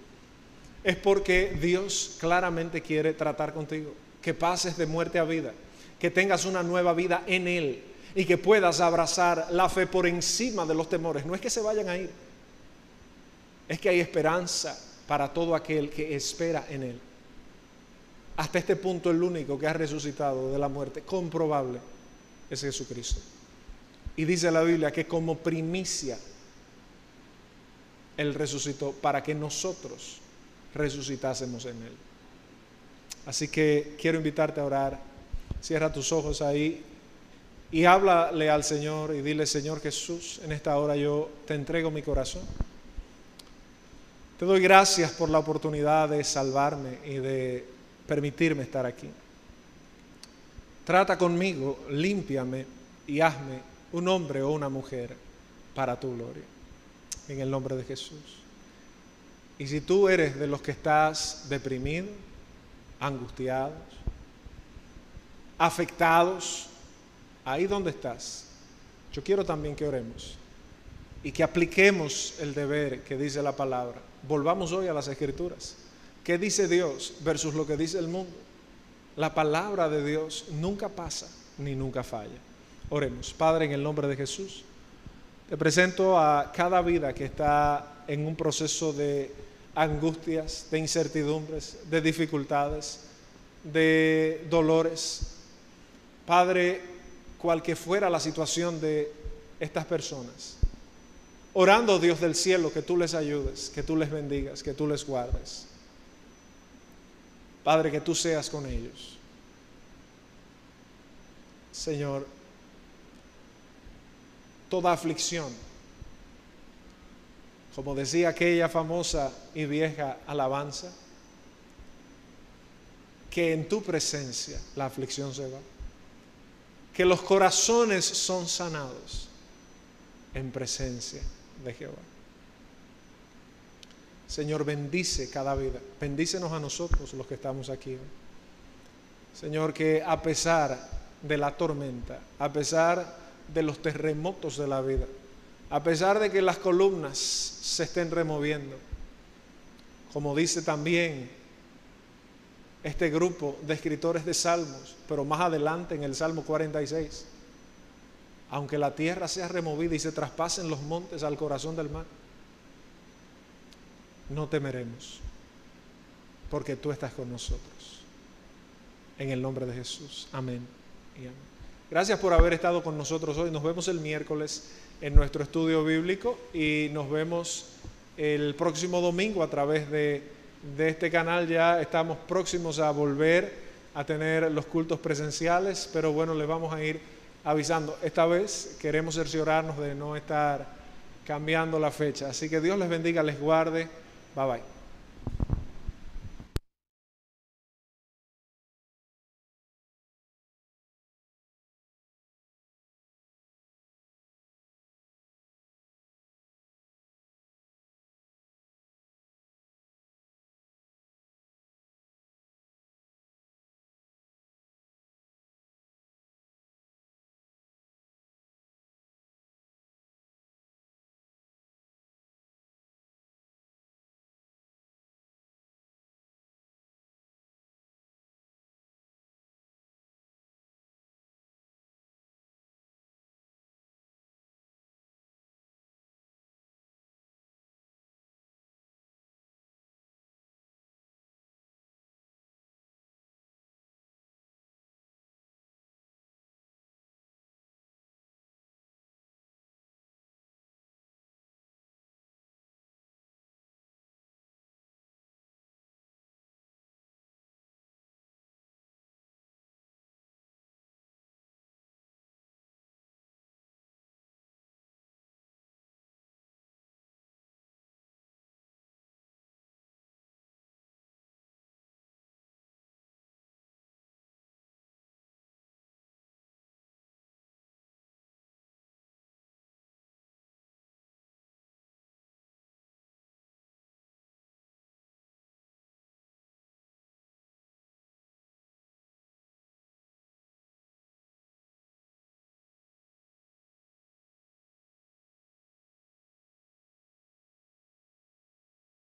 es porque Dios claramente quiere tratar contigo, que pases de muerte a vida, que tengas una nueva vida en Él y que puedas abrazar la fe por encima de los temores. No es que se vayan a ir, es que hay esperanza para todo aquel que espera en Él. Hasta este punto el único que ha resucitado de la muerte comprobable es Jesucristo. Y dice la Biblia que como primicia Él resucitó para que nosotros resucitásemos en Él. Así que quiero invitarte a orar. Cierra tus ojos ahí y háblale al Señor y dile, Señor Jesús, en esta hora yo te entrego mi corazón. Te doy gracias por la oportunidad de salvarme y de permitirme estar aquí. Trata conmigo, límpiame y hazme un hombre o una mujer para tu gloria. En el nombre de Jesús. Y si tú eres de los que estás deprimido, angustiados, afectados, ahí donde estás, yo quiero también que oremos y que apliquemos el deber que dice la palabra. Volvamos hoy a las escrituras. ¿Qué dice Dios versus lo que dice el mundo? La palabra de Dios nunca pasa ni nunca falla. Oremos. Padre, en el nombre de Jesús, te presento a cada vida que está en un proceso de angustias, de incertidumbres, de dificultades, de dolores. Padre, cual que fuera la situación de estas personas, orando Dios del cielo que tú les ayudes, que tú les bendigas, que tú les guardes. Padre, que tú seas con ellos. Señor, toda aflicción, como decía aquella famosa y vieja alabanza, que en tu presencia la aflicción se va, que los corazones son sanados en presencia de Jehová. Señor, bendice cada vida, bendícenos a nosotros los que estamos aquí. Señor, que a pesar de la tormenta, a pesar de los terremotos de la vida, a pesar de que las columnas se estén removiendo, como dice también este grupo de escritores de salmos, pero más adelante en el Salmo 46, aunque la tierra sea removida y se traspasen los montes al corazón del mar, no temeremos, porque tú estás con nosotros. En el nombre de Jesús. Amén y amén. Gracias por haber estado con nosotros hoy. Nos vemos el miércoles en nuestro estudio bíblico y nos vemos el próximo domingo a través de, este canal. Ya estamos próximos a volver a tener los cultos presenciales, pero bueno, les vamos a ir avisando. Esta vez queremos cerciorarnos de no estar cambiando la fecha. Así que Dios les bendiga, les guarde. Bye bye.